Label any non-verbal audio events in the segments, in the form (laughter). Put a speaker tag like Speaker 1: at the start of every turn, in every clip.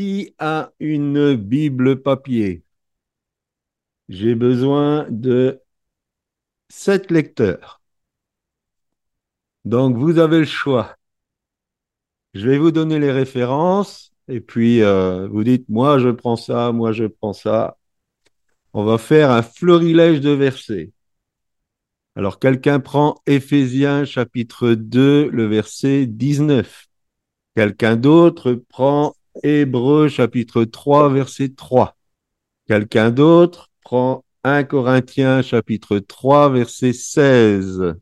Speaker 1: Qui a une Bible papier J'ai besoin de sept lecteurs. Donc, vous avez le choix. Je vais vous donner les références et puis euh, vous dites, moi je prends ça, moi je prends ça. On va faire un florilège de versets. Alors, quelqu'un prend Éphésiens chapitre 2, le verset 19. Quelqu'un d'autre prend Hébreux chapitre 3, verset 3. Quelqu'un d'autre prend 1 Corinthiens chapitre 3, verset 16.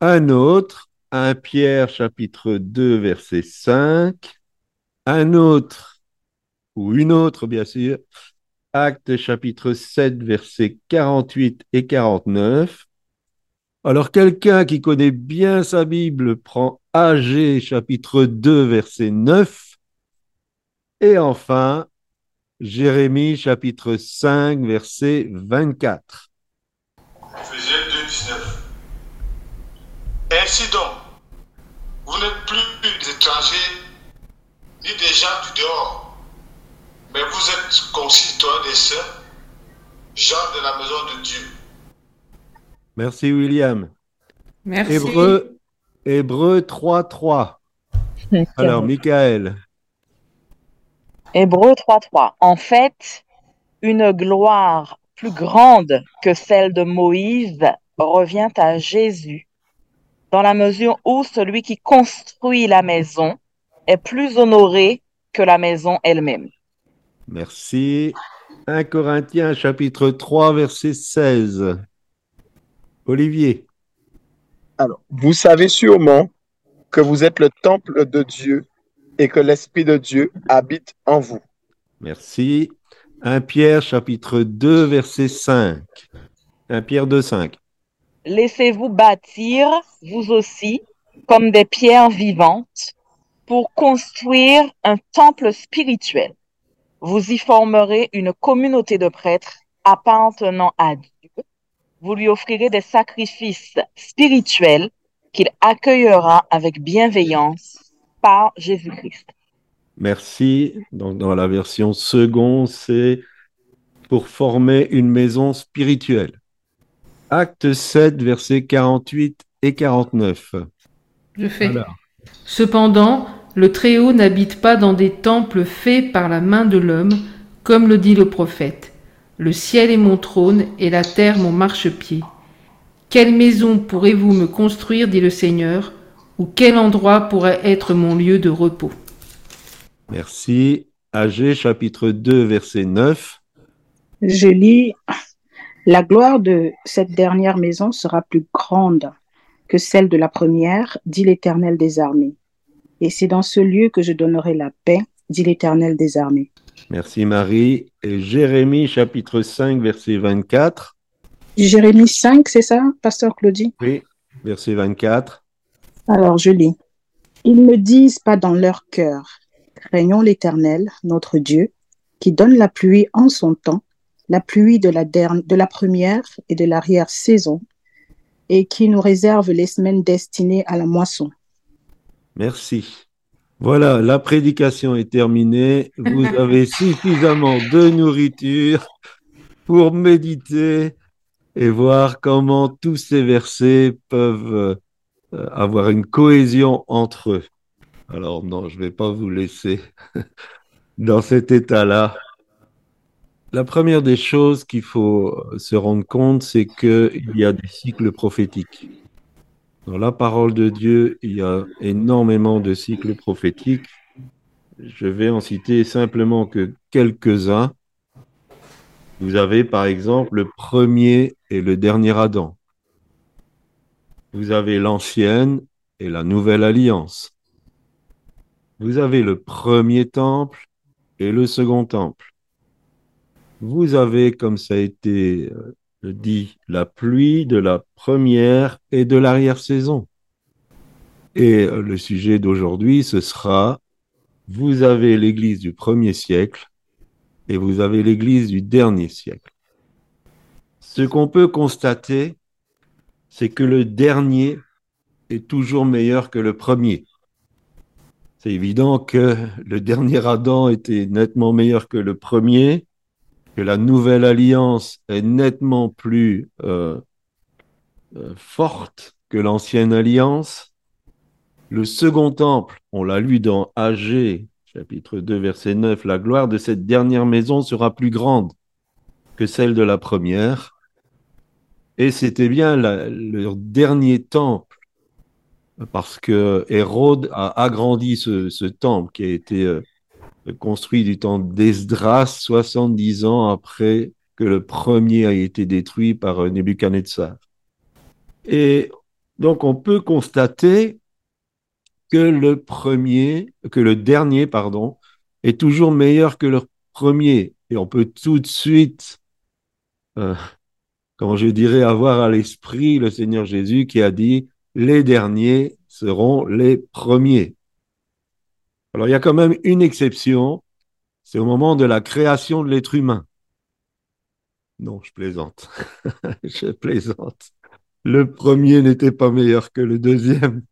Speaker 1: Un autre, 1 Pierre chapitre 2, verset 5. Un autre, ou une autre bien sûr, Actes chapitre 7, verset 48 et 49. Alors quelqu'un qui connaît bien sa Bible prend AG chapitre 2 verset 9 et enfin Jérémie chapitre 5 verset 24.
Speaker 2: Ephésiens 2, 19. Ainsi donc, vous n'êtes plus des étrangers ni des gens du dehors, mais vous êtes concitoyens des saints, gens de la maison de Dieu.
Speaker 1: Merci William.
Speaker 3: Merci.
Speaker 1: Hébreu, Hébreu 3 3. Alors Michael.
Speaker 4: Hébreu 3.3. En fait, une gloire plus grande que celle de Moïse revient à Jésus, dans la mesure où celui qui construit la maison est plus honoré que la maison elle-même.
Speaker 1: Merci. 1 Corinthiens chapitre 3 verset 16. Olivier.
Speaker 5: Alors, vous savez sûrement que vous êtes le temple de Dieu et que l'Esprit de Dieu habite en vous.
Speaker 1: Merci. 1 Pierre chapitre 2 verset 5. 1 Pierre 2 5.
Speaker 4: Laissez-vous bâtir, vous aussi, comme des pierres vivantes, pour construire un temple spirituel. Vous y formerez une communauté de prêtres appartenant à Dieu. Vous lui offrirez des sacrifices spirituels qu'il accueillera avec bienveillance par Jésus-Christ.
Speaker 1: Merci. Donc dans la version seconde, c'est pour former une maison spirituelle. Acte 7 versets 48 et 49.
Speaker 3: Je fais.
Speaker 1: Alors,
Speaker 3: Cependant, le Très-Haut n'habite pas dans des temples faits par la main de l'homme, comme le dit le prophète. Le ciel est mon trône et la terre mon marchepied. Quelle maison pourrez-vous me construire, dit le Seigneur, ou quel endroit pourrait être mon lieu de repos?
Speaker 1: Merci. AG chapitre 2 verset 9.
Speaker 6: Je lis, la gloire de cette dernière maison sera plus grande que celle de la première, dit l'Éternel des armées. Et c'est dans ce lieu que je donnerai la paix, dit l'Éternel des armées.
Speaker 1: Merci Marie. Et Jérémie chapitre 5 verset 24.
Speaker 6: Jérémie 5, c'est ça, Pasteur Claudie?
Speaker 1: Oui, verset 24.
Speaker 6: Alors je lis. Ils ne disent pas dans leur cœur, craignons l'Éternel, notre Dieu, qui donne la pluie en son temps, la pluie de la, dernière, de la première et de l'arrière-saison, et qui nous réserve les semaines destinées à la moisson.
Speaker 1: Merci. Voilà, la prédication est terminée. Vous (laughs) avez suffisamment de nourriture pour méditer et voir comment tous ces versets peuvent avoir une cohésion entre eux. Alors non, je ne vais pas vous laisser (laughs) dans cet état-là. La première des choses qu'il faut se rendre compte, c'est qu'il y a des cycles prophétiques. Dans la parole de Dieu, il y a énormément de cycles prophétiques. Je vais en citer simplement que quelques-uns. Vous avez par exemple le premier et le dernier Adam. Vous avez l'ancienne et la nouvelle alliance. Vous avez le premier temple et le second temple. Vous avez, comme ça a été euh, dit, la pluie de la première et de l'arrière-saison. Et euh, le sujet d'aujourd'hui, ce sera, vous avez l'Église du premier siècle et vous avez l'Église du dernier siècle. Ce qu'on peut constater, c'est que le dernier est toujours meilleur que le premier. C'est évident que le dernier Adam était nettement meilleur que le premier, que la nouvelle alliance est nettement plus euh, euh, forte que l'ancienne alliance. Le second temple, on l'a lu dans AG, chapitre 2, verset 9, la gloire de cette dernière maison sera plus grande que celle de la première. Et c'était bien la, leur dernier temple parce que Hérode a agrandi ce, temple qui a été euh, construit du temps d'Esdras, 70 ans après que le premier a été détruit par euh, Nebuchadnezzar. Et donc on peut constater que le premier, que le dernier, pardon, est toujours meilleur que le premier. Et on peut tout de suite, euh, comment je dirais, avoir à l'esprit le Seigneur Jésus qui a dit, les derniers seront les premiers. Alors il y a quand même une exception, c'est au moment de la création de l'être humain. Non, je plaisante. (laughs) je plaisante. Le premier n'était pas meilleur que le deuxième.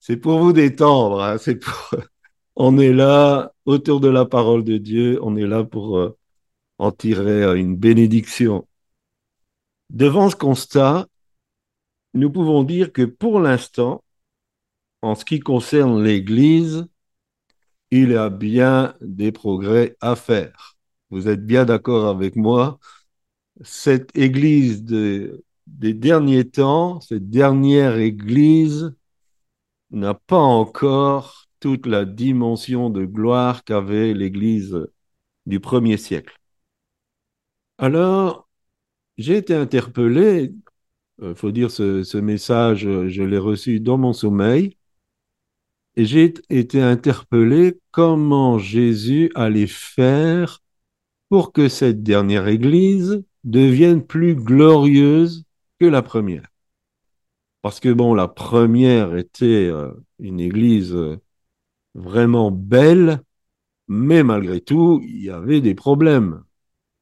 Speaker 1: C'est pour vous détendre. Hein. (laughs) On est là autour de la parole de Dieu. On est là pour euh, en tirer euh, une bénédiction. Devant ce constat, nous pouvons dire que pour l'instant, en ce qui concerne l'Église, il y a bien des progrès à faire. Vous êtes bien d'accord avec moi? Cette Église de, des derniers temps, cette dernière Église, n'a pas encore toute la dimension de gloire qu'avait l'Église du premier siècle. Alors, j'ai été interpellé, il euh, faut dire ce, message, je l'ai reçu dans mon sommeil, et j'ai été interpellé comment Jésus allait faire pour que cette dernière Église devienne plus glorieuse que la première. Parce que bon, la première était euh, une église euh, vraiment belle, mais malgré tout, il y avait des problèmes.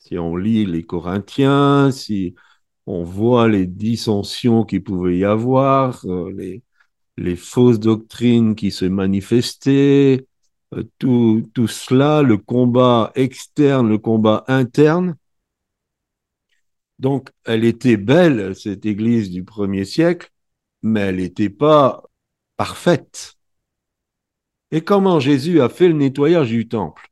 Speaker 1: Si on lit les Corinthiens, si on voit les dissensions qu'il pouvait y avoir, euh, les, fausses doctrines qui se manifestaient, tout, tout cela, le combat externe, le combat interne. Donc, elle était belle, cette église du premier siècle, mais elle n'était pas parfaite. Et comment Jésus a fait le nettoyage du temple?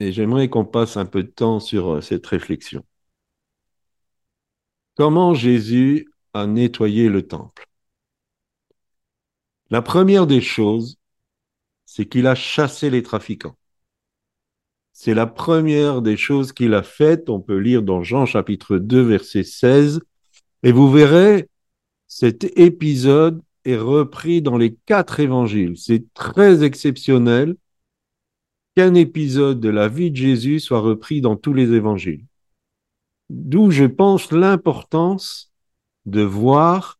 Speaker 1: Et j'aimerais qu'on passe un peu de temps sur euh, cette réflexion. Comment Jésus a nettoyé le temple? La première des choses, c'est qu'il a chassé les trafiquants. C'est la première des choses qu'il a faites. On peut lire dans Jean chapitre 2, verset 16. Et vous verrez, cet épisode est repris dans les quatre évangiles. C'est très exceptionnel épisode de la vie de Jésus soit repris dans tous les évangiles. D'où je pense l'importance de voir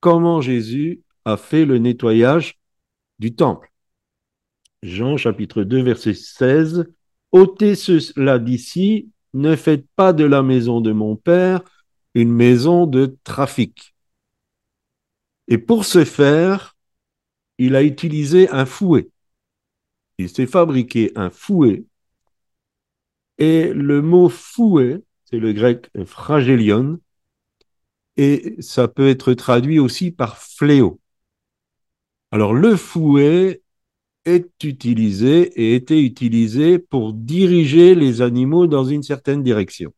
Speaker 1: comment Jésus a fait le nettoyage du temple. Jean chapitre 2 verset 16. ôtez cela d'ici, ne faites pas de la maison de mon Père une maison de trafic. Et pour ce faire, il a utilisé un fouet. Il s'est fabriqué un fouet. Et le mot fouet, c'est le grec fragélion, et ça peut être traduit aussi par fléau. Alors le fouet est utilisé et était utilisé pour diriger les animaux dans une certaine direction.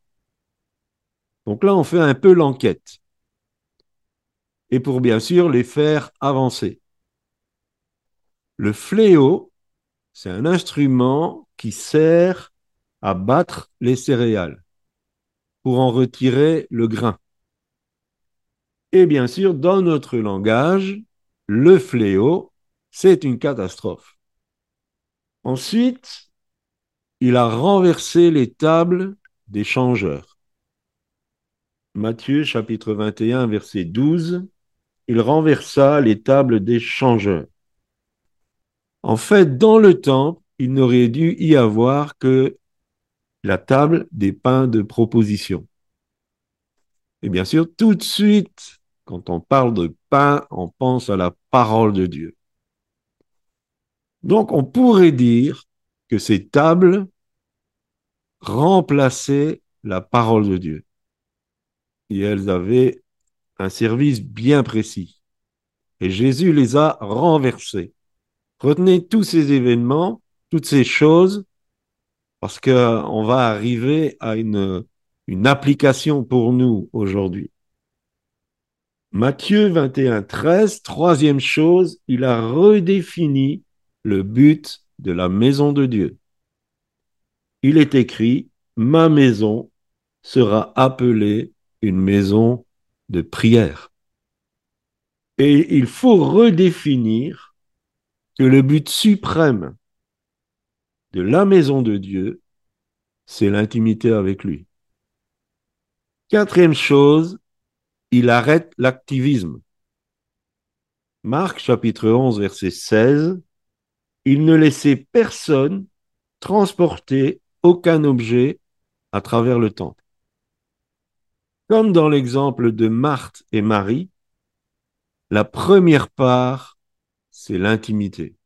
Speaker 1: Donc là, on fait un peu l'enquête et pour bien sûr les faire avancer. Le fléau, c'est un instrument qui sert à battre les céréales pour en retirer le grain. Et bien sûr, dans notre langage, le fléau, c'est une catastrophe. Ensuite, il a renversé les tables des changeurs. Matthieu chapitre 21, verset 12 il renversa les tables des changeurs. En fait, dans le temple, il n'aurait dû y avoir que la table des pains de proposition. Et bien sûr, tout de suite, quand on parle de pain, on pense à la parole de Dieu. Donc on pourrait dire que ces tables remplaçaient la parole de Dieu. Et elles avaient un service bien précis. Et Jésus les a renversées. Retenez tous ces événements, toutes ces choses, parce qu'on va arriver à une, application pour nous aujourd'hui. Matthieu 21, 13, troisième chose, il a redéfini le but de la maison de Dieu. Il est écrit, ma maison sera appelée une maison de prière. Et il faut redéfinir que le but suprême de la maison de Dieu, c'est l'intimité avec lui. Quatrième chose, il arrête l'activisme. Marc chapitre 11 verset 16, il ne laissait personne transporter aucun objet à travers le temple. Comme dans l'exemple de Marthe et Marie, la première part, c'est l'intimité.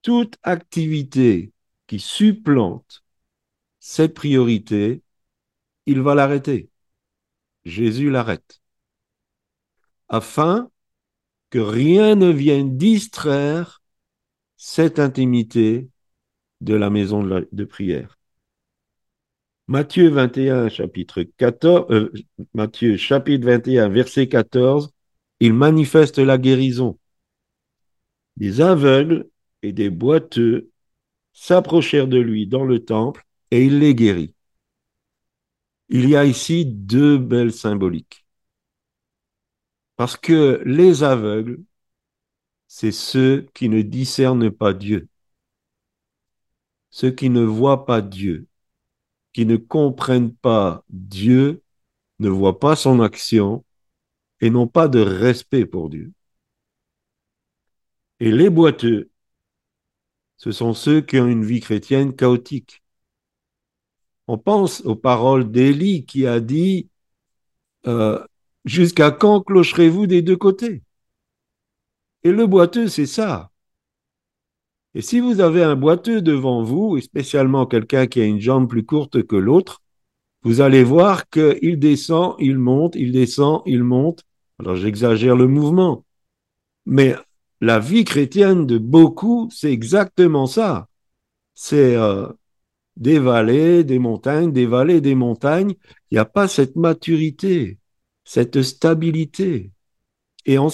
Speaker 1: Toute activité qui supplante cette priorité, il va l'arrêter. Jésus l'arrête. Afin que rien ne vienne distraire cette intimité de la maison de, prière. Matthieu 21, chapitre 14, euh, Matthieu chapitre 21, verset 14, il manifeste la guérison. Des aveugles et des boiteux s'approchèrent de lui dans le temple et il les guérit. Il y a ici deux belles symboliques. Parce que les aveugles, c'est ceux qui ne discernent pas Dieu, ceux qui ne voient pas Dieu, qui ne comprennent pas Dieu, ne voient pas son action et n'ont pas de respect pour Dieu. Et les boiteux, ce sont ceux qui ont une vie chrétienne chaotique. On pense aux paroles d'Élie qui a dit euh, Jusqu'à quand clocherez-vous des deux côtés? Et le boiteux, c'est ça. Et si vous avez un boiteux devant vous, et spécialement quelqu'un qui a une jambe plus courte que l'autre, vous allez voir qu'il descend, il monte, il descend, il monte. Alors j'exagère le mouvement. Mais la vie chrétienne de beaucoup, c'est exactement ça. C'est euh, des vallées, des montagnes, des vallées, des montagnes. Il n'y a pas cette maturité, cette stabilité. Et en,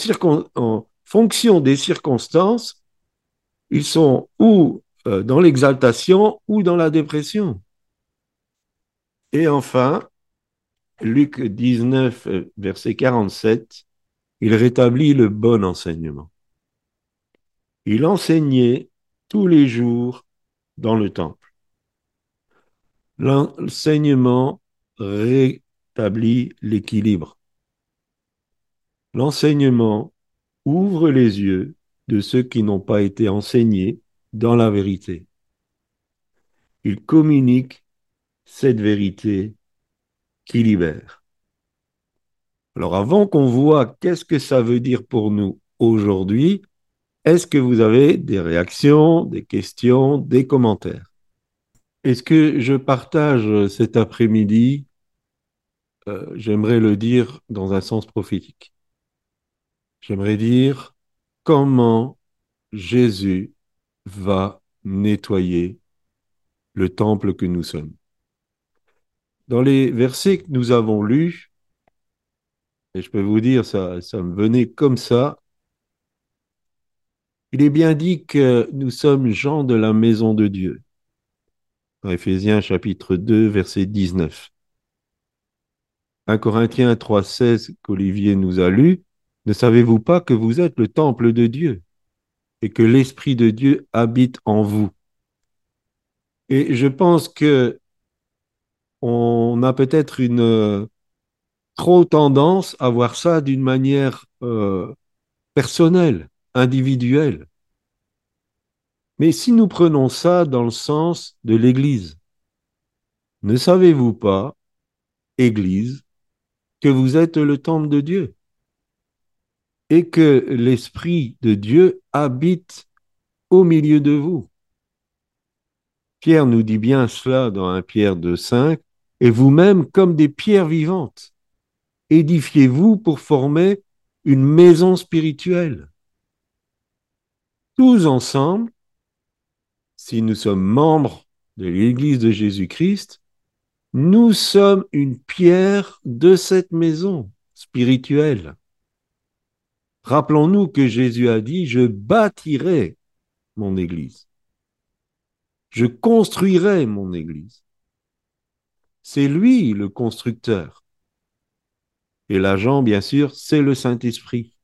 Speaker 1: fonction des circonstances, ils sont ou euh, dans l'exaltation ou dans la dépression. Et enfin, Luc 19, euh, verset 47, il rétablit le bon enseignement. Il enseignait tous les jours dans le temple. L'enseignement rétablit l'équilibre. L'enseignement ouvre les yeux de ceux qui n'ont pas été enseignés dans la vérité. Il communique cette vérité qui libère. Alors avant qu'on voit qu'est-ce que ça veut dire pour nous aujourd'hui, est-ce que vous avez des réactions, des questions, des commentaires? Est-ce que je partage cet après-midi? Euh, J'aimerais le dire dans un sens prophétique. J'aimerais dire comment Jésus va nettoyer le temple que nous sommes. Dans les versets que nous avons lus, et je peux vous dire, ça, ça me venait comme ça, il est bien dit que nous sommes gens de la maison de Dieu. Dans Éphésiens chapitre 2, verset 19. 1 Corinthiens 3,16 qu'Olivier nous a lu, ne savez-vous pas que vous êtes le temple de Dieu et que l'Esprit de Dieu habite en vous? Et je pense que on a peut-être une euh, trop tendance à voir ça d'une manière euh, personnelle individuel. Mais si nous prenons ça dans le sens de l'Église, ne savez-vous pas, Église, que vous êtes le temple de Dieu et que l'Esprit de Dieu habite au milieu de vous? Pierre nous dit bien cela dans un Pierre de 5, et vous-même comme des pierres vivantes. Édifiez-vous pour former une maison spirituelle. Tous ensemble, si nous sommes membres de l'Église de Jésus-Christ, nous sommes une pierre de cette maison spirituelle. Rappelons-nous que Jésus a dit, je bâtirai mon Église. Je construirai mon Église. C'est lui le constructeur. Et l'agent, bien sûr, c'est le Saint-Esprit.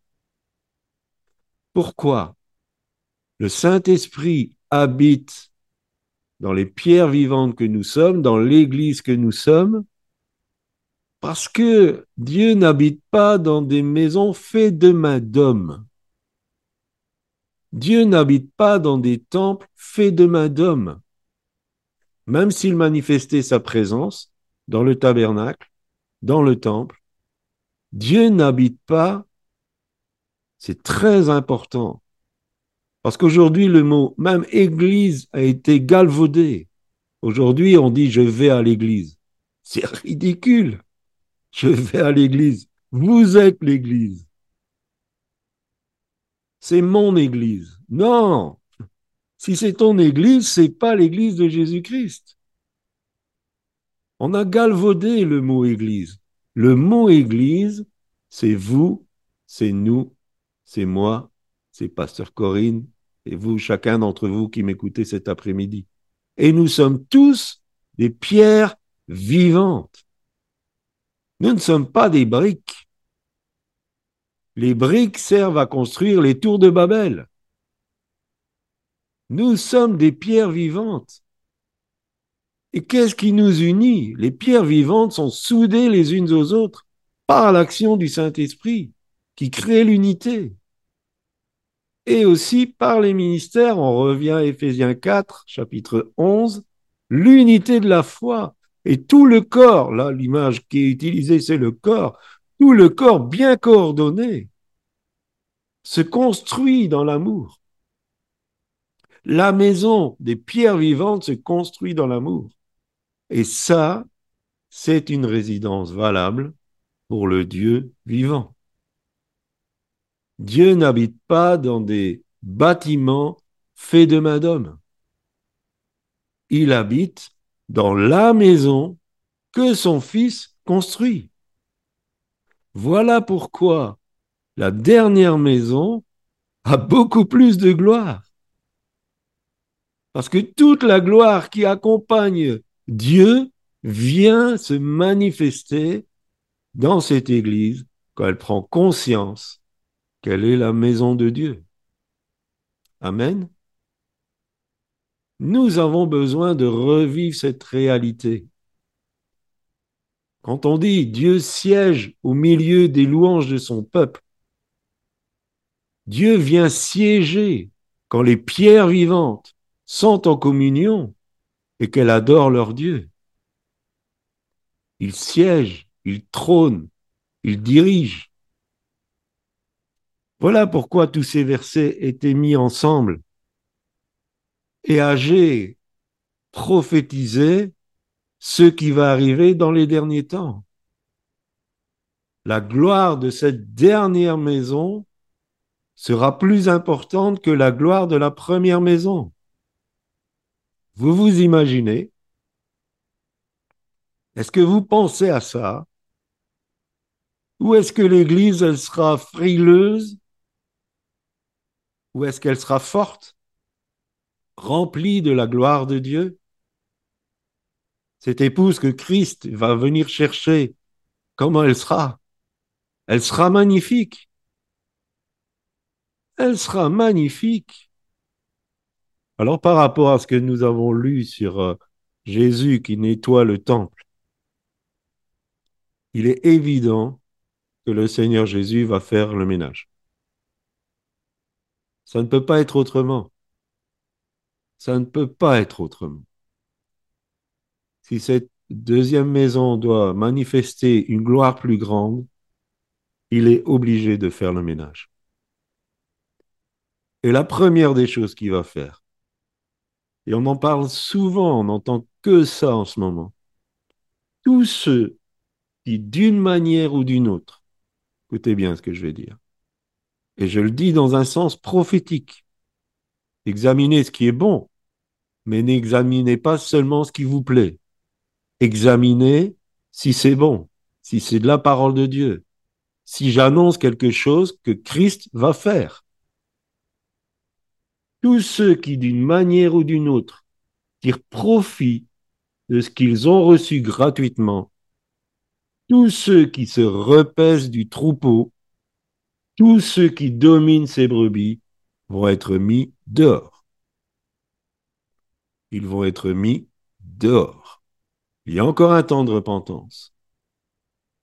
Speaker 1: Pourquoi? Le Saint-Esprit habite dans les pierres vivantes que nous sommes, dans l'Église que nous sommes, parce que Dieu n'habite pas dans des maisons faites de main d'hommes. Dieu n'habite pas dans des temples faits de main d'hommes. Même s'il manifestait sa présence dans le tabernacle, dans le temple, Dieu n'habite pas, c'est très important, parce qu'aujourd'hui, le mot même église a été galvaudé. Aujourd'hui, on dit je vais à l'église. C'est ridicule. Je vais à l'église. Vous êtes l'église. C'est mon église. Non. Si c'est ton église, c'est pas l'église de Jésus-Christ. On a galvaudé le mot église. Le mot église, c'est vous, c'est nous, c'est moi, c'est Pasteur Corinne et vous, chacun d'entre vous qui m'écoutez cet après-midi. Et nous sommes tous des pierres vivantes. Nous ne sommes pas des briques. Les briques servent à construire les tours de Babel. Nous sommes des pierres vivantes. Et qu'est-ce qui nous unit? Les pierres vivantes sont soudées les unes aux autres par l'action du Saint-Esprit qui crée l'unité et aussi par les ministères, on revient à Éphésiens 4, chapitre 11, l'unité de la foi et tout le corps, là l'image qui est utilisée c'est le corps, tout le corps bien coordonné se construit dans l'amour. La maison des pierres vivantes se construit dans l'amour. Et ça, c'est une résidence valable pour le Dieu vivant. Dieu n'habite pas dans des bâtiments faits de main d'homme. Il habite dans la maison que son Fils construit. Voilà pourquoi la dernière maison a beaucoup plus de gloire. Parce que toute la gloire qui accompagne Dieu vient se manifester dans cette Église quand elle prend conscience quelle est la maison de Dieu? Amen. Nous avons besoin de revivre cette réalité. Quand on dit Dieu siège au milieu des louanges de son peuple, Dieu vient siéger quand les pierres vivantes sont en communion et qu'elles adorent leur Dieu. Il siège, il trône, il dirige. Voilà pourquoi tous ces versets étaient mis ensemble. Et Agé prophétisait ce qui va arriver dans les derniers temps. La gloire de cette dernière maison sera plus importante que la gloire de la première maison. Vous vous imaginez? Est-ce que vous pensez à ça? Ou est-ce que l'Église, elle sera frileuse ou est-ce qu'elle sera forte, remplie de la gloire de Dieu? Cette épouse que Christ va venir chercher, comment elle sera? Elle sera magnifique. Elle sera magnifique. Alors par rapport à ce que nous avons lu sur euh, Jésus qui nettoie le temple, il est évident que le Seigneur Jésus va faire le ménage. Ça ne peut pas être autrement. Ça ne peut pas être autrement. Si cette deuxième maison doit manifester une gloire plus grande, il est obligé de faire le ménage. Et la première des choses qu'il va faire, et on en parle souvent, on n'entend que ça en ce moment, tous ceux qui, d'une manière ou d'une autre, écoutez bien ce que je vais dire, et je le dis dans un sens prophétique, examinez ce qui est bon, mais n'examinez pas seulement ce qui vous plaît. Examinez si c'est bon, si c'est de la parole de Dieu, si j'annonce quelque chose que Christ va faire. Tous ceux qui, d'une manière ou d'une autre, tirent profit de ce qu'ils ont reçu gratuitement, tous ceux qui se repaissent du troupeau, tous ceux qui dominent ces brebis vont être mis dehors. Ils vont être mis dehors. Il y a encore un temps de repentance,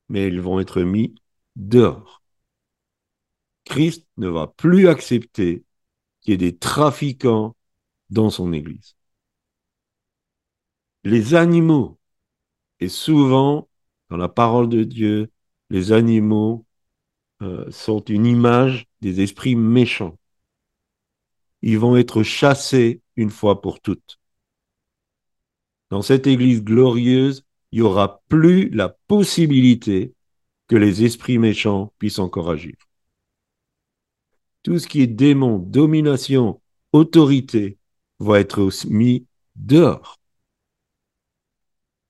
Speaker 1: mais ils vont être mis dehors. Christ ne va plus accepter qu'il y ait des trafiquants dans son Église. Les animaux, et souvent dans la parole de Dieu, les animaux euh, sont une image des esprits méchants. Ils vont être chassés une fois pour toutes. Dans cette Église glorieuse, il n'y aura plus la possibilité que les esprits méchants puissent encore agir. Tout ce qui est démon, domination, autorité va être mis dehors.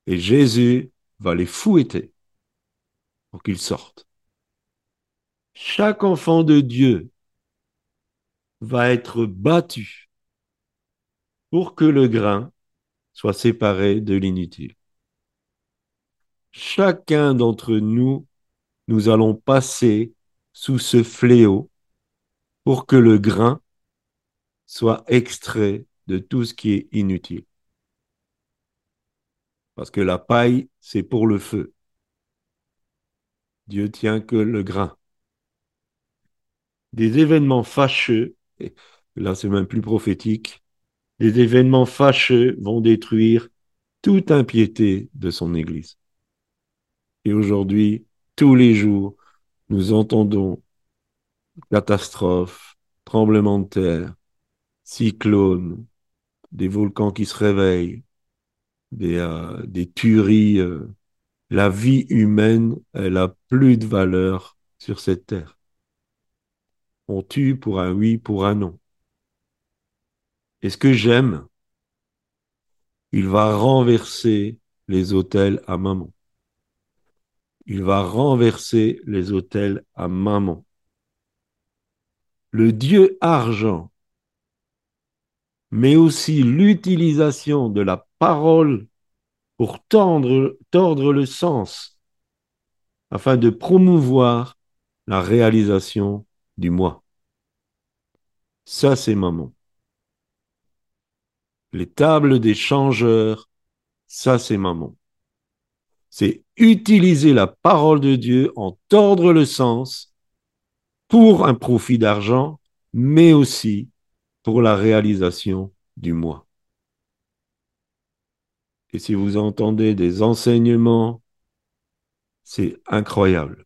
Speaker 1: Et Jésus va les fouetter pour qu'ils sortent. Chaque enfant de Dieu va être battu pour que le grain soit séparé de l'inutile. Chacun d'entre nous nous allons passer sous ce fléau pour que le grain soit extrait de tout ce qui est inutile. Parce que la paille, c'est pour le feu. Dieu tient que le grain. Des événements fâcheux, là c'est même plus prophétique, des événements fâcheux vont détruire toute impiété de son Église. Et aujourd'hui, tous les jours, nous entendons catastrophes, tremblements de terre, cyclones, des volcans qui se réveillent, des, euh, tueries. Euh. La vie humaine, elle a plus de valeur sur cette terre. On tue pour un oui, pour un non. Et ce que j'aime, il va renverser les hôtels à maman il va renverser les autels à maman. Le Dieu argent, mais aussi l'utilisation de la parole pour tordre le sens, afin de promouvoir la réalisation du moi. Ça, c'est maman. Les tables des changeurs, ça, c'est maman c'est utiliser la parole de Dieu, en tordre le sens pour un profit d'argent, mais aussi pour la réalisation du moi. Et si vous entendez des enseignements, c'est incroyable.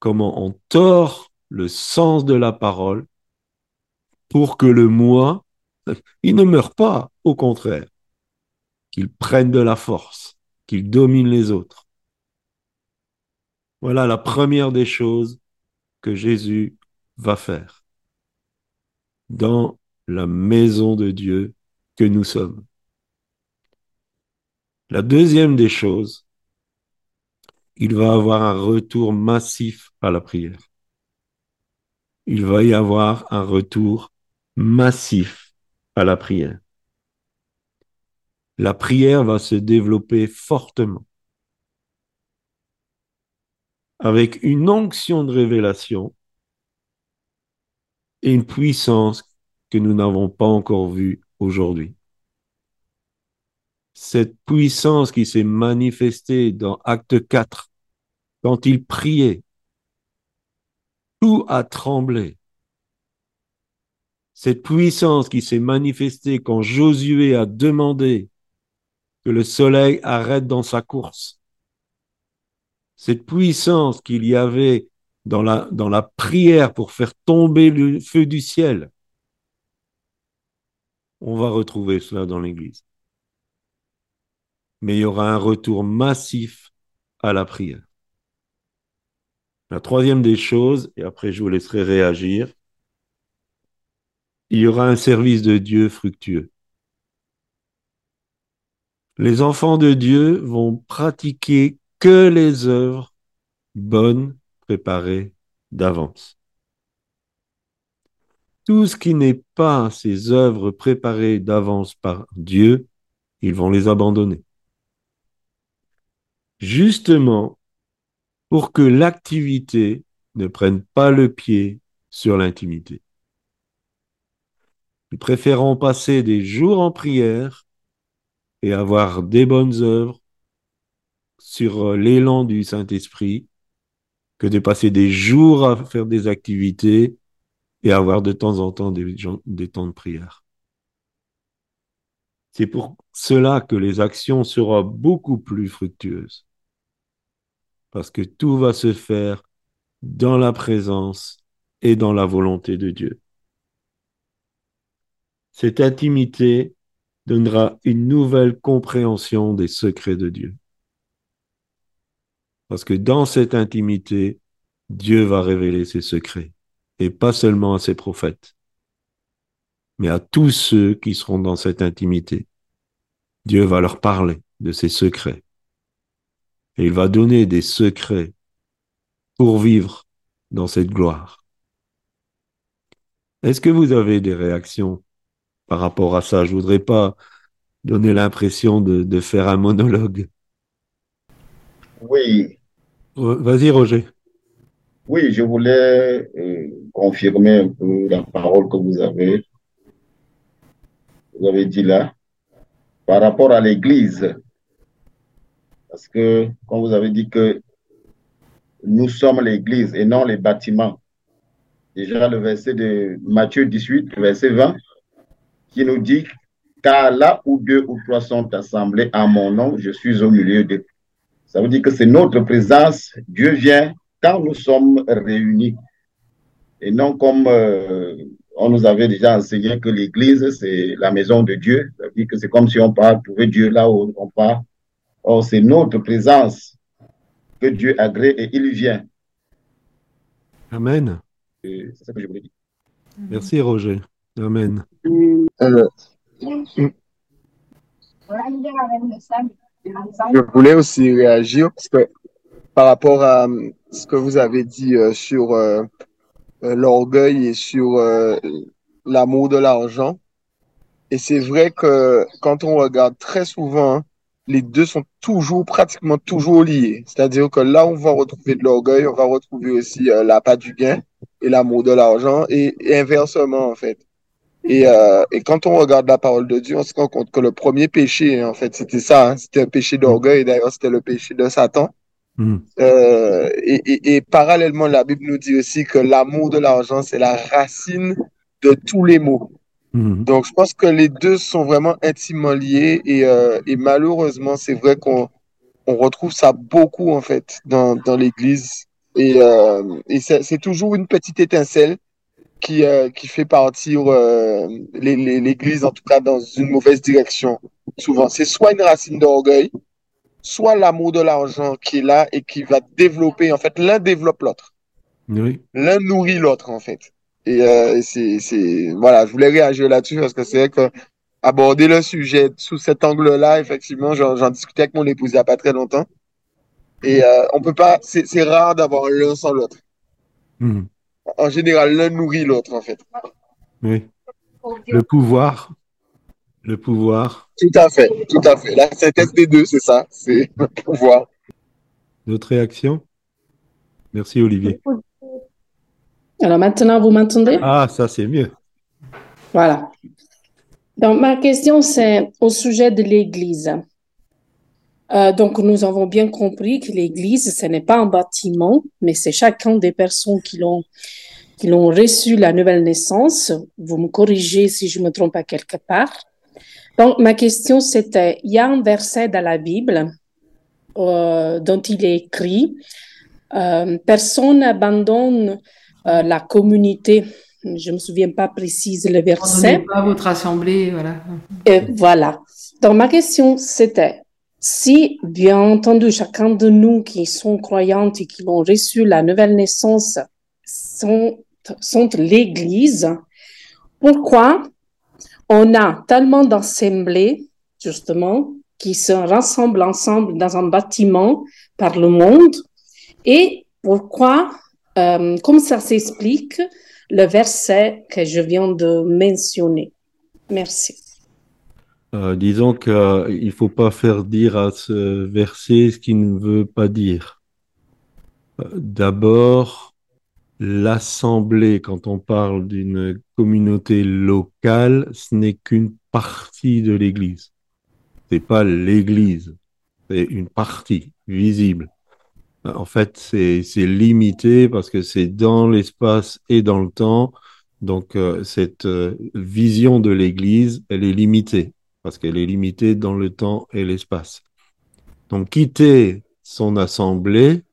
Speaker 1: Comment on tord le sens de la parole pour que le moi, (laughs) il ne meure pas, au contraire, qu'il prenne de la force qu'il domine les autres. Voilà la première des choses que Jésus va faire dans la maison de Dieu que nous sommes. La deuxième des choses, il va avoir un retour massif à la prière. Il va y avoir un retour massif à la prière la prière va se développer fortement avec une onction de révélation et une puissance que nous n'avons pas encore vue aujourd'hui. Cette puissance qui s'est manifestée dans Acte 4, quand il priait, tout a tremblé. Cette puissance qui s'est manifestée quand Josué a demandé que le soleil arrête dans sa course. Cette puissance qu'il y avait dans la, dans la prière pour faire tomber le feu du ciel, on va retrouver cela dans l'Église. Mais il y aura un retour massif à la prière. La troisième des choses, et après je vous laisserai réagir, il y aura un service de Dieu fructueux. Les enfants de Dieu vont pratiquer que les œuvres bonnes préparées d'avance. Tout ce qui n'est pas ces œuvres préparées d'avance par Dieu, ils vont les abandonner. Justement, pour que l'activité ne prenne pas le pied sur l'intimité. Nous préférons passer des jours en prière et avoir des bonnes œuvres sur l'élan du Saint-Esprit que de passer des jours à faire des activités et avoir de temps en temps des, des temps de prière. C'est pour cela que les actions seront beaucoup plus fructueuses. Parce que tout va se faire dans la présence et dans la volonté de Dieu. Cette intimité donnera une nouvelle compréhension des secrets de Dieu. Parce que dans cette intimité, Dieu va révéler ses secrets, et pas seulement à ses prophètes, mais à tous ceux qui seront dans cette intimité. Dieu va leur parler de ses secrets, et il va donner des secrets pour vivre dans cette gloire. Est-ce que vous avez des réactions par rapport à ça? Je voudrais pas donner l'impression de, faire un monologue.
Speaker 5: Oui.
Speaker 1: Vas-y, Roger.
Speaker 5: Oui, je voulais euh, confirmer un peu la parole que vous avez, vous avez dit là, par rapport à l'Église. Parce que, quand vous avez dit que nous sommes l'Église et non les bâtiments, déjà le verset de Matthieu 18, verset 20, qui nous dit car là où deux ou trois sont assemblés en mon nom, je suis au milieu d'eux. Ça veut dire que c'est notre présence. Dieu vient quand nous sommes réunis. Et non comme euh, on nous avait déjà enseigné que l'Église, c'est la maison de Dieu. Ça veut dire que c'est comme si on part trouver Dieu là où on part. Or, c'est notre présence que Dieu agrée et il vient.
Speaker 1: Amen.
Speaker 5: C'est ça que je voulais dire.
Speaker 1: Merci, Roger. Amen.
Speaker 5: Euh, je voulais aussi réagir parce que par rapport à euh, ce que vous avez dit euh, sur l'orgueil et sur l'amour de l'argent. Et c'est vrai que quand on regarde très souvent, hein, les deux sont toujours, pratiquement toujours liés. C'est-à-dire que là, on va retrouver de l'orgueil, on va retrouver aussi la part du gain et l'amour de l'argent et inversement, en fait. Et, euh, et, quand on regarde la parole de Dieu, on se rend compte que le premier péché, en fait, c'était ça, hein, c'était un péché d'orgueil, d'ailleurs, c'était le péché de Satan. Mm. Euh, et, parallèlement, la Bible nous dit aussi que l'amour de l'argent, c'est la racine de tous les maux. Mm. Donc, je pense que les deux sont vraiment intimement liés et, euh, et malheureusement, c'est vrai qu'on on retrouve ça beaucoup, en fait, dans, dans l'Église. Et, euh, et c'est toujours une petite étincelle qui, euh, qui fait partir euh, l'Église, en tout cas, dans une mauvaise direction. Souvent, c'est soit une racine d'orgueil, soit l'amour de l'argent qui est là et qui va développer. En fait, l'un développe l'autre.
Speaker 1: Oui.
Speaker 5: L'un nourrit l'autre, en fait. Et euh, c'est, voilà, je voulais réagir là-dessus parce que c'est vrai que aborder le sujet sous cet angle-là, effectivement, j'en discutais avec mon épouse il n'y a pas très longtemps. Et euh, on peut pas, c'est rare d'avoir l'un sans l'autre. Mmh en général, l'un nourrit l'autre, en fait.
Speaker 1: Oui. Le pouvoir. Le pouvoir.
Speaker 5: Tout à fait, tout à fait. La synthèse des deux, c'est ça, c'est le pouvoir.
Speaker 1: D'autres réactions? Merci, Olivier.
Speaker 7: Alors maintenant, vous m'entendez?
Speaker 1: Ah, ça, c'est mieux.
Speaker 7: Voilà. Donc, ma question, c'est au sujet de l'Église. Euh, donc, nous avons bien compris que l'Église, ce n'est pas un bâtiment, mais c'est chacun des personnes qui l'ont qui l'ont reçu la nouvelle naissance. Vous me corrigez si je me trompe à quelque part. Donc, ma question, c'était, il y a un verset dans la Bible euh, dont il est écrit, euh, personne n'abandonne la communauté je me souviens pas précise le verset.
Speaker 3: pas votre assemblée, voilà.
Speaker 7: Et voilà. Donc, ma question, c'était, si, bien entendu, chacun de nous qui sont croyantes et qui ont reçu la nouvelle naissance sont, sont l'Église, pourquoi on a tellement d'assemblées, justement, qui se rassemblent ensemble dans un bâtiment par le monde, et pourquoi, euh, comme ça s'explique, le verset que je viens de mentionner. Merci.
Speaker 1: Euh, disons qu'il ne faut pas faire dire à ce verset ce qu'il ne veut pas dire. Euh, D'abord, l'assemblée, quand on parle d'une communauté locale, ce n'est qu'une partie de l'Église. C'est pas l'Église, c'est une partie visible. En fait, c'est limité parce que c'est dans l'espace et dans le temps. Donc, euh, cette euh, vision de l'Église, elle est limitée parce qu'elle est limitée dans le temps et l'espace. Donc, quitter son assemblée,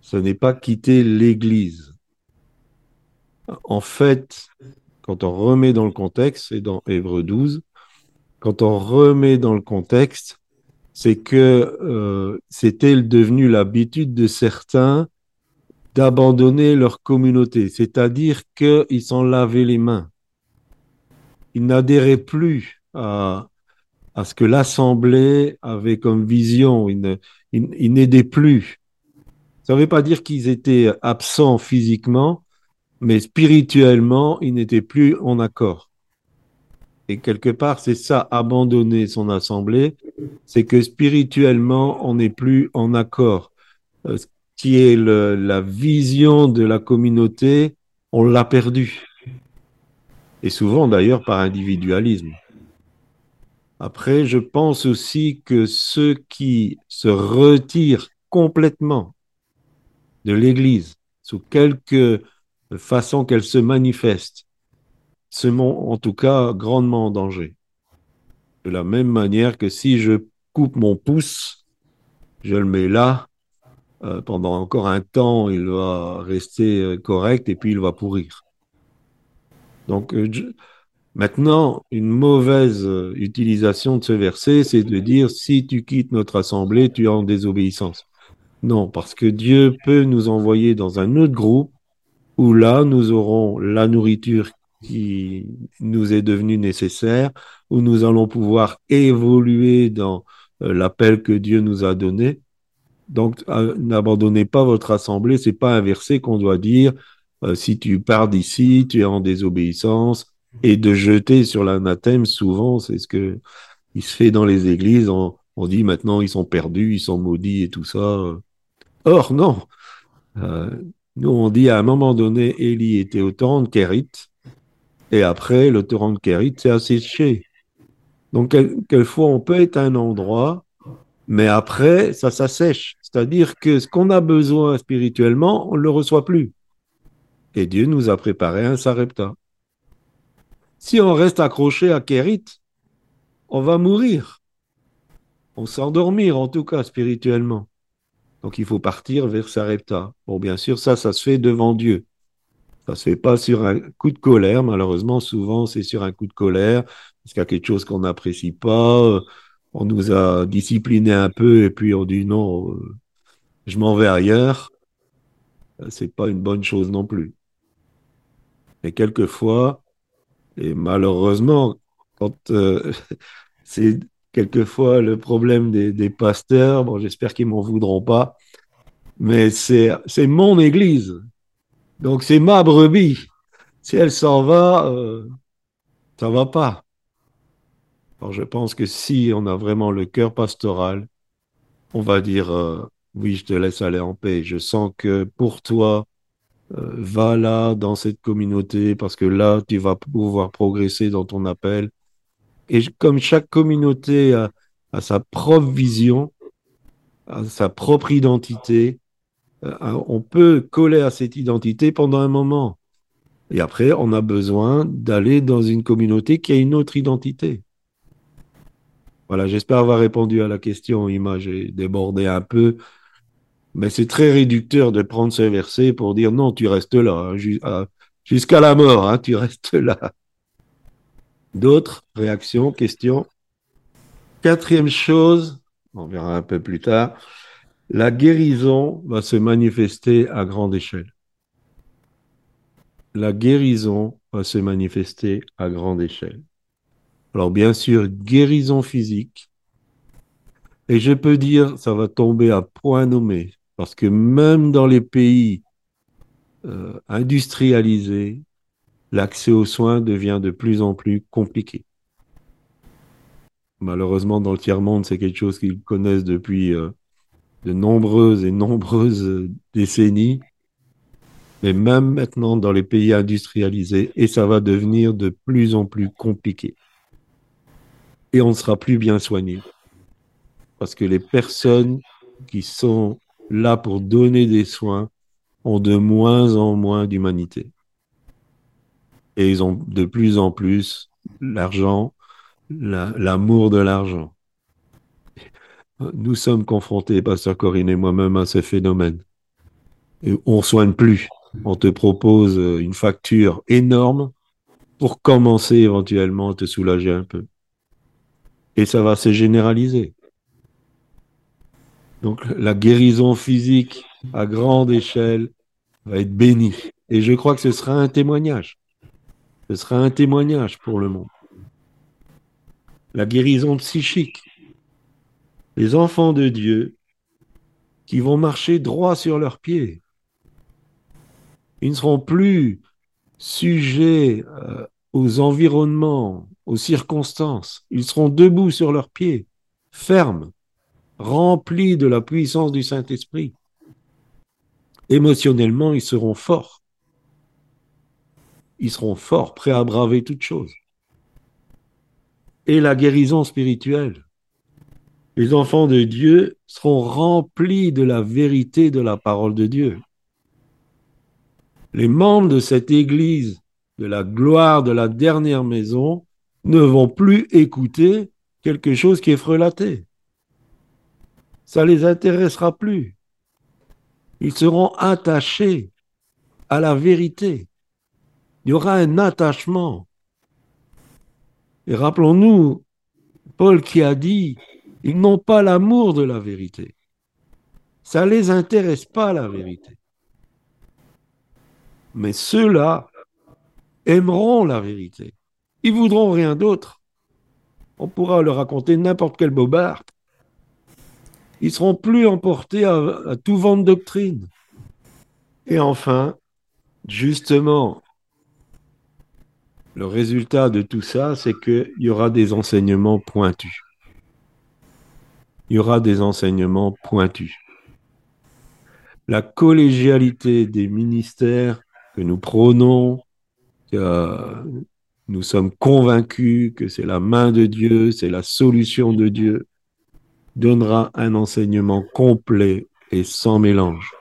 Speaker 1: ce n'est pas quitter l'Église. En fait, quand on remet dans le contexte, c'est dans Hébreu 12, quand on remet dans le contexte, c'est que euh, c'était devenu l'habitude de certains d'abandonner leur communauté, c'est-à-dire qu'ils s'en lavaient les mains. Ils n'adhéraient plus à, à ce que l'Assemblée avait comme vision, ils n'aidaient plus. Ça ne veut pas dire qu'ils étaient absents physiquement, mais spirituellement, ils n'étaient plus en accord. Et quelque part, c'est ça, abandonner son assemblée, c'est que spirituellement, on n'est plus en accord. Euh, ce qui est la vision de la communauté, on l'a perdu. Et souvent d'ailleurs par individualisme. Après, je pense aussi que ceux qui se retirent complètement de l'Église, sous quelque façon qu'elle se manifeste, se en tout cas grandement en danger. De la même manière que si je coupe mon pouce, je le mets là, euh, pendant encore un temps, il va rester euh, correct et puis il va pourrir. Donc, euh, maintenant, une mauvaise utilisation de ce verset, c'est de dire si tu quittes notre assemblée, tu es en désobéissance. Non, parce que Dieu peut nous envoyer dans un autre groupe où là, nous aurons la nourriture qui nous est devenue nécessaire, où nous allons pouvoir évoluer dans euh, l'appel que Dieu nous a donné. Donc, euh, n'abandonnez pas votre assemblée. C'est pas un verset qu'on doit dire euh, si tu pars d'ici, tu es en désobéissance et de jeter sur l'anathème. Souvent, c'est ce que il se fait dans les églises. On, dit maintenant ils sont perdus, ils sont maudits et tout ça. Or non. Nous on dit à un moment donné, Élie était au torrent de et après le torrent de Kérit s'est asséché. Donc quel- quelquefois on peut être à un endroit mais après, ça s'assèche. C'est-à-dire que ce qu'on a besoin spirituellement, on ne le reçoit plus. Et Dieu nous a préparé un Sarepta. Si on reste accroché à Kérit, on va mourir. On s'endormir, en tout cas, spirituellement. Donc il faut partir vers Sarepta. Bon, bien sûr, ça, ça se fait devant Dieu. Ça se fait pas sur un coup de colère, malheureusement, souvent c'est sur un coup de colère, parce qu'il y a quelque chose qu'on n'apprécie pas, euh, on nous a discipliné un peu et puis on dit non, euh, je m'en vais ailleurs. Euh, C'est pas une bonne chose non plus. Et quelquefois, et malheureusement, quand euh, (laughs) c'est quelquefois le problème des, des pasteurs, bon, j'espère qu'ils m'en voudront pas, mais c'est c'est mon église, donc c'est ma brebis. Si elle s'en va, euh, ça va pas. Alors je pense que si on a vraiment le cœur pastoral, on va dire euh, oui, je te laisse aller en paix. Je sens que pour toi, euh, va là dans cette communauté parce que là, tu vas pouvoir progresser dans ton appel. Et comme chaque communauté a, a sa propre vision, a sa propre identité, on peut coller à cette identité pendant un moment. Et après, on a besoin d'aller dans une communauté qui a une autre identité. Voilà, j'espère avoir répondu à la question, Ima. J'ai débordé un peu, mais c'est très réducteur de prendre ce verset pour dire non, tu restes là. hein, à- Jusqu'à la mort, hein, tu restes là. D'autres réactions, questions? Quatrième chose, on verra un peu plus tard, la guérison va se manifester à grande échelle. La guérison va se manifester à grande échelle. Alors bien sûr, guérison physique. Et je peux dire, ça va tomber à point nommé, parce que même dans les pays euh, industrialisés, l'accès aux soins devient de plus en plus compliqué. Malheureusement, dans le tiers-monde, c'est quelque chose qu'ils connaissent depuis euh, de nombreuses et nombreuses décennies. Mais même maintenant dans les pays industrialisés, et ça va devenir de plus en plus compliqué. Et on ne sera plus bien soigné. Parce que les personnes qui sont là pour donner des soins ont de moins en moins d'humanité. Et ils ont de plus en plus l'argent, l'amour de l'argent. Nous sommes confrontés, Pasteur Corinne et moi-même, à ce phénomène. Et on soigne plus. On te propose une facture énorme pour commencer éventuellement à te soulager un peu. Et ça va se généraliser. Donc la guérison physique à grande échelle va être bénie. Et je crois que ce sera un témoignage. Ce sera un témoignage pour le monde. La guérison psychique. Les enfants de Dieu qui vont marcher droit sur leurs pieds. Ils ne seront plus sujets euh, aux environnements, aux circonstances. Ils seront debout sur leurs pieds, fermes, remplis de la puissance du Saint-Esprit. Émotionnellement, ils seront forts. Ils seront forts, prêts à braver toute chose. Et la guérison spirituelle. Les enfants de Dieu seront remplis de la vérité de la parole de Dieu. Les membres de cette Église, de la gloire de la dernière maison, ne vont plus écouter quelque chose qui est frelaté. Ça les intéressera plus. Ils seront attachés à la vérité. Il y aura un attachement. Et rappelons-nous, Paul qui a dit, ils n'ont pas l'amour de la vérité. Ça ne les intéresse pas la vérité. Mais ceux-là aimeront la vérité. Ils voudront rien d'autre. On pourra leur raconter n'importe quel bobard. Ils seront plus emportés à, tout vent de doctrine. Et enfin, justement, le résultat de tout ça, c'est qu'il y aura des enseignements pointus. Il y aura des enseignements pointus. La collégialité des ministères que nous prônons, que nous sommes convaincus que c'est la main de Dieu, c'est la solution de Dieu, donnera un enseignement complet et sans mélange.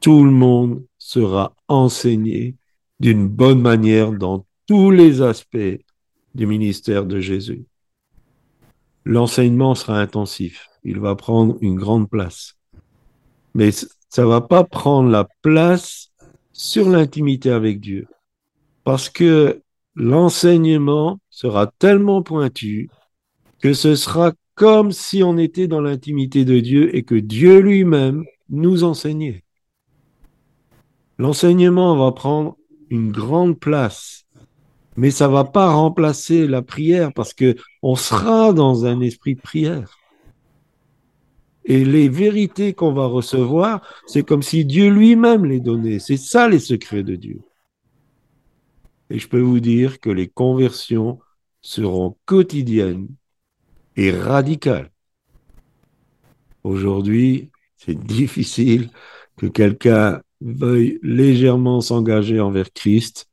Speaker 1: Tout le monde sera enseigné d'une bonne manière dans tous les aspects du ministère de Jésus. L'enseignement sera intensif, il va prendre une grande place. Mais ça va pas prendre la place sur l'intimité avec Dieu. Parce que l'enseignement sera tellement pointu que ce sera comme si on était dans l'intimité de Dieu et que Dieu lui-même nous enseignait. L'enseignement va prendre une grande place, mais ça va pas remplacer la prière parce que on sera dans un esprit de prière. Et les vérités qu'on va recevoir, c'est comme si Dieu lui-même les donnait. C'est ça les secrets de Dieu. Et je peux vous dire que les conversions seront quotidiennes et radicales. Aujourd'hui, c'est difficile que quelqu'un veuille légèrement s'engager envers Christ.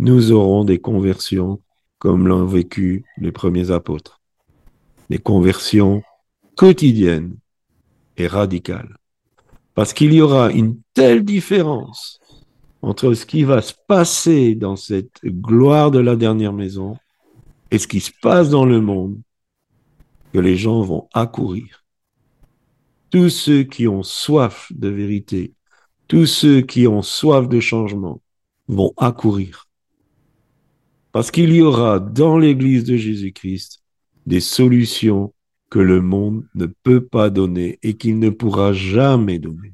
Speaker 1: Nous aurons des conversions comme l'ont vécu les premiers apôtres. Des conversions quotidiennes et radicales. Parce qu'il y aura une telle différence entre ce qui va se passer dans cette gloire de la dernière maison et ce qui se passe dans le monde, que les gens vont accourir. Tous ceux qui ont soif de vérité, tous ceux qui ont soif de changement, vont accourir. Parce qu'il y aura dans l'Église de Jésus-Christ des solutions que le monde ne peut pas donner et qu'il ne pourra jamais donner.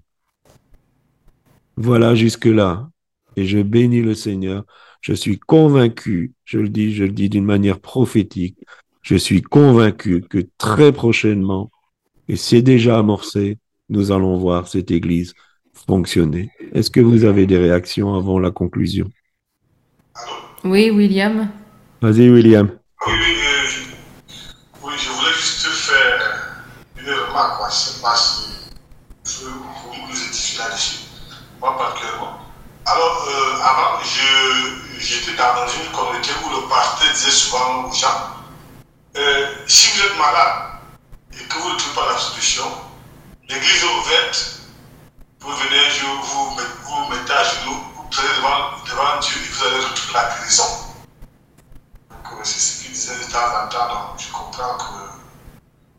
Speaker 1: Voilà jusque-là. Et je bénis le Seigneur. Je suis convaincu, je le dis, je le dis d'une manière prophétique, je suis convaincu que très prochainement, et c'est déjà amorcé, nous allons voir cette Église fonctionner. Est-ce que vous avez des réactions avant la conclusion?
Speaker 3: Oui, William.
Speaker 1: Vas-y, William.
Speaker 2: Oui, oui, euh, oui, je voulais juste faire une remarque. Quoi. Je ne sais pas si je vous nous édifier là-dessus. Moi, particulièrement. Alors, euh, avant, j'étais dans une communauté où le pasteur disait souvent aux gens euh, si vous êtes malade et que vous ne trouvez pas la solution, l'église est ouverte vous venez un jour, vous vous mettez à genoux, vous prenez devant, devant Dieu et vous allez retrouver la guérison. Euh, c'est ce qu'il disait de temps en temps. Donc, je comprends que.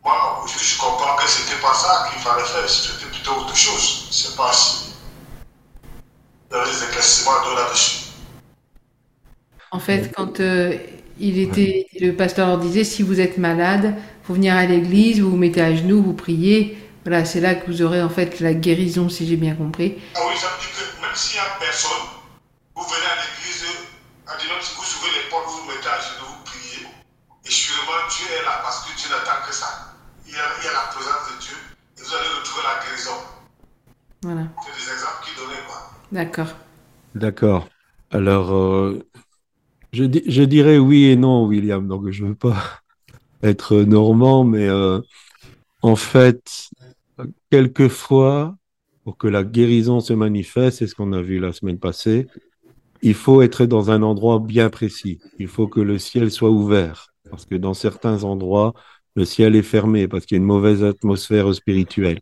Speaker 2: Moi, aujourd'hui, je comprends que ce n'était pas ça qu'il fallait faire, c'était plutôt autre chose. Je ne sais pas si. Il y avait des éclaircissements là-dessus.
Speaker 3: En fait, quand euh, il était, le pasteur leur disait si vous êtes malade, vous venir à l'église, vous vous mettez à genoux, vous priez, voilà, c'est là que vous aurez en fait la guérison, si j'ai bien compris.
Speaker 2: Ah oui, ça veut dire que même s'il n'y a personne, vous venez à l'église, à dire, si vous ouvrez les portes, vous vous mettez à genoux, vous priez. Et sûrement, Dieu est là parce que Dieu n'attend que ça. Il y, a, il y, a, la présence de Dieu et vous allez retrouver la guérison.
Speaker 3: Voilà.
Speaker 2: C'est des exemples qu'il donnait, quoi.
Speaker 3: D'accord.
Speaker 1: D'accord. Alors, euh, je, je, dirais oui et non, William. Donc, je ne veux pas (laughs) être normand, mais euh, en fait, quelquefois, pour que la guérison se manifeste, c'est ce qu'on a vu la semaine passée, il faut être dans un endroit bien précis. Il faut que le ciel soit ouvert. Parce que dans certains endroits, le ciel est fermé parce qu'il y a une mauvaise atmosphère spirituelle.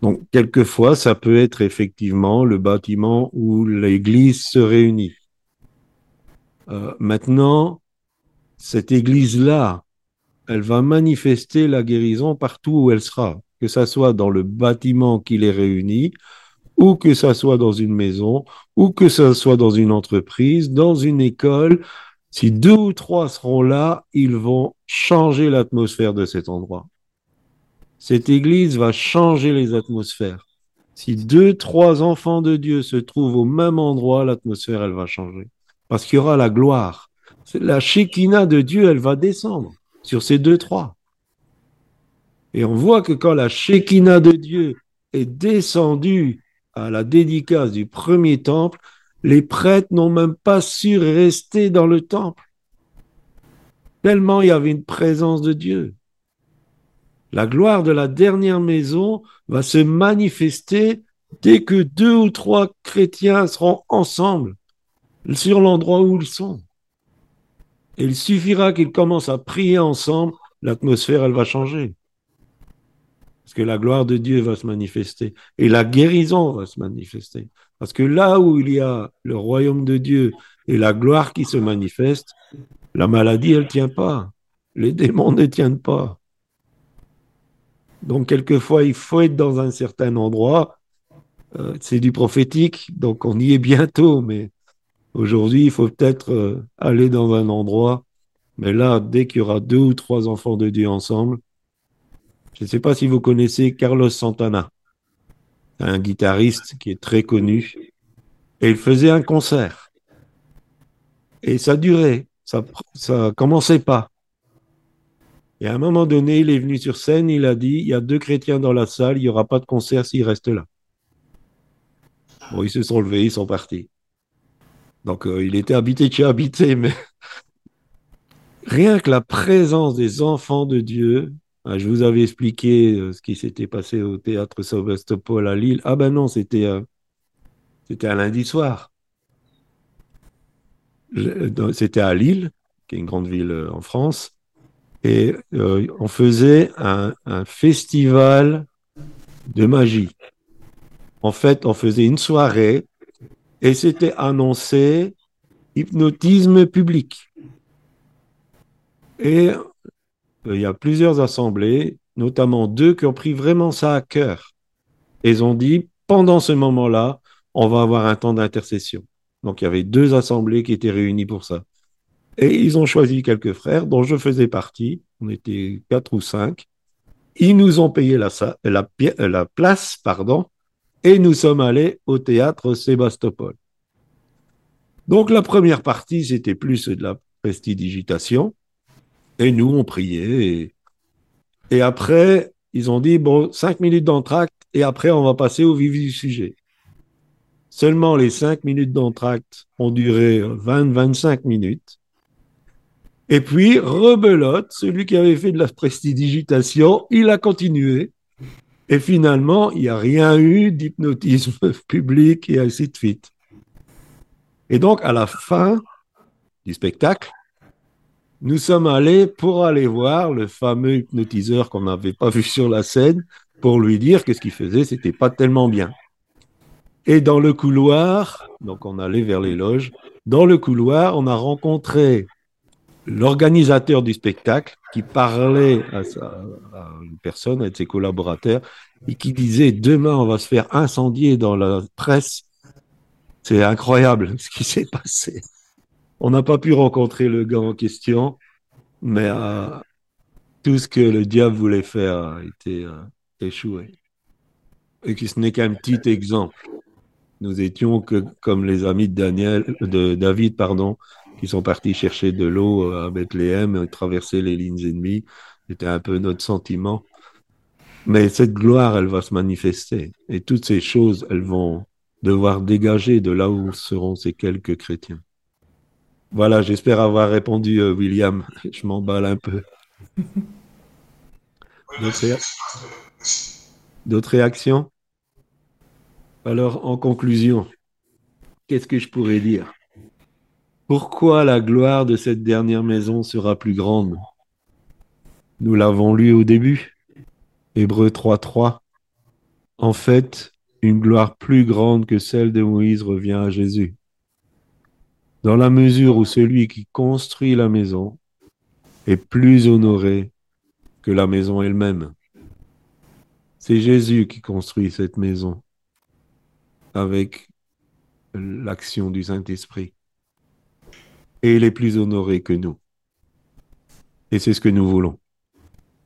Speaker 1: Donc, quelquefois, ça peut être effectivement le bâtiment où l'église se réunit. Euh, maintenant, cette église-là, elle va manifester la guérison partout où elle sera que ça soit dans le bâtiment qui les réunit, ou que ça soit dans une maison, ou que ça soit dans une entreprise, dans une école. Si deux ou trois seront là, ils vont changer l'atmosphère de cet endroit. Cette église va changer les atmosphères. Si deux, trois enfants de Dieu se trouvent au même endroit, l'atmosphère, elle va changer. Parce qu'il y aura la gloire. La Shekinah de Dieu, elle va descendre sur ces deux, trois. Et on voit que quand la Shekinah de Dieu est descendue à la dédicace du premier temple, les prêtres n'ont même pas su rester dans le temple. Tellement il y avait une présence de Dieu. La gloire de la dernière maison va se manifester dès que deux ou trois chrétiens seront ensemble sur l'endroit où ils sont. Il suffira qu'ils commencent à prier ensemble, l'atmosphère, elle va changer. Parce que la gloire de Dieu va se manifester et la guérison va se manifester. Parce que là où il y a le royaume de Dieu et la gloire qui se manifeste, la maladie, elle ne tient pas. Les démons ne tiennent pas. Donc, quelquefois, il faut être dans un certain endroit. Euh, c'est du prophétique, donc on y est bientôt, mais aujourd'hui, il faut peut-être euh, aller dans un endroit. Mais là, dès qu'il y aura deux ou trois enfants de Dieu ensemble, je ne sais pas si vous connaissez Carlos Santana, un guitariste qui est très connu. Et il faisait un concert. Et ça durait, ça ça commençait pas. Et à un moment donné, il est venu sur scène, il a dit, il y a deux chrétiens dans la salle, il n'y aura pas de concert s'ils restent là. Bon, ils se sont levés, ils sont partis. Donc, euh, il était habité chez habité, mais (laughs) rien que la présence des enfants de Dieu je vous avais expliqué euh, ce qui s'était passé au théâtre Sébastopol à Lille. Ah ben non, c'était euh, un lundi soir. C'était à Lille, qui est une grande ville euh, en France, et on faisait un, un, festival de magie. En fait, on faisait une soirée et c'était annoncé hypnotisme public. Et il y a plusieurs assemblées, notamment deux qui ont pris vraiment ça à cœur. Ils ont dit, pendant ce moment-là, on va avoir un temps d'intercession. Donc il y avait deux assemblées qui étaient réunies pour ça. Et ils ont choisi quelques frères dont je faisais partie. On était quatre ou cinq. Ils nous ont payé la, la place, pardon, et nous sommes allés au théâtre Sébastopol. Donc la première partie, c'était plus de la prestidigitation, et nous, on priait. Et, après, ils ont dit, bon, cinq minutes d'entracte, et après, on va passer au vif du sujet. Seulement les cinq minutes d'entracte ont duré 20-25 minutes. Et puis, rebelote, celui qui avait fait de la prestidigitation, il a continué. Et finalement, il n'y a rien eu d'hypnotisme (laughs) public et ainsi de suite. Et donc, à la fin du spectacle, nous sommes allés pour aller voir le fameux hypnotiseur qu'on n'avait pas vu sur la scène pour lui dire que ce qu'il faisait, c'était pas tellement bien. Et dans le couloir, donc on allait vers les loges, dans le couloir, on a rencontré l'organisateur du spectacle qui parlait à, une personne, à ses collaborateurs, et qui disait demain on va se faire incendier dans la presse. C'est incroyable (laughs) ce qui s'est passé. On n'a pas pu rencontrer le gars en question, mais euh, tout ce que le diable voulait faire a été euh, échoué. Et que ce n'est qu'un petit exemple. Nous étions que comme les amis de Daniel, de David, pardon, qui sont partis chercher de l'eau à Bethléem et traverser les lignes ennemies. C'était un peu notre sentiment. Mais cette gloire, elle va se manifester. Et toutes ces choses, elles vont devoir dégager de là où seront ces quelques chrétiens. Voilà, j'espère avoir répondu, euh, William. (laughs) Je m'emballe un peu. D'autres réactions? Alors, en conclusion, qu'est-ce que je pourrais dire? Pourquoi la gloire de cette dernière maison sera plus grande? Nous l'avons lu au début, Hébreu 3.3. En fait, une gloire plus grande que celle de Moïse revient à Jésus. Dans la mesure où celui qui construit la maison est plus honoré que la maison elle-même. C'est Jésus qui construit cette maison avec l'action du Saint-Esprit et il est plus honoré que nous. Et c'est ce que nous voulons.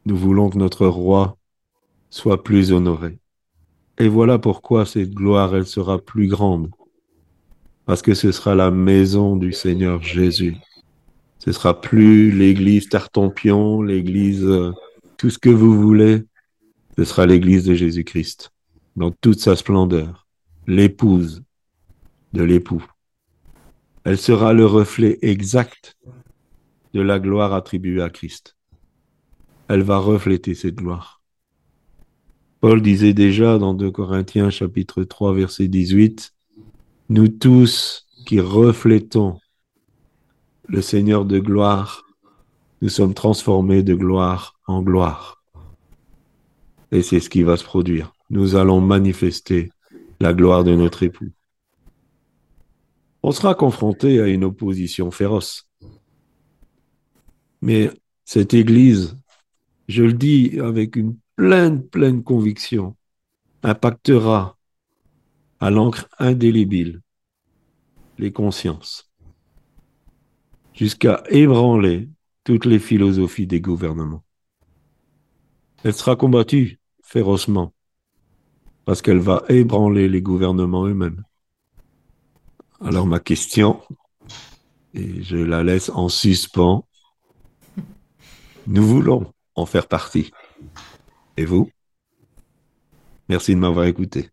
Speaker 1: Nous voulons que notre roi soit plus honoré. Et voilà pourquoi cette gloire, elle sera plus grande. Parce que ce sera la maison du Seigneur Jésus. Ce sera plus l'église Tartampion, l'église, euh, tout ce que vous voulez. Ce sera l'église de Jésus-Christ, dans toute sa splendeur, l'épouse de l'époux. Elle sera le reflet exact de la gloire attribuée à Christ. Elle va refléter cette gloire. Paul disait déjà dans 2 Corinthiens chapitre 3 verset 18, Nous tous qui reflétons le Seigneur de gloire, nous sommes transformés de gloire en gloire. Et c'est ce qui va se produire. Nous allons manifester la gloire de notre époux on sera confronté à une opposition féroce. Mais cette Église, je le dis avec une pleine, pleine conviction, impactera à l'encre indélébile les consciences, jusqu'à ébranler toutes les philosophies des gouvernements. Elle sera combattue férocement, parce qu'elle va ébranler les gouvernements eux-mêmes. Alors ma question, et je la laisse en suspens, nous voulons en faire partie. Et vous? Merci de m'avoir écouté.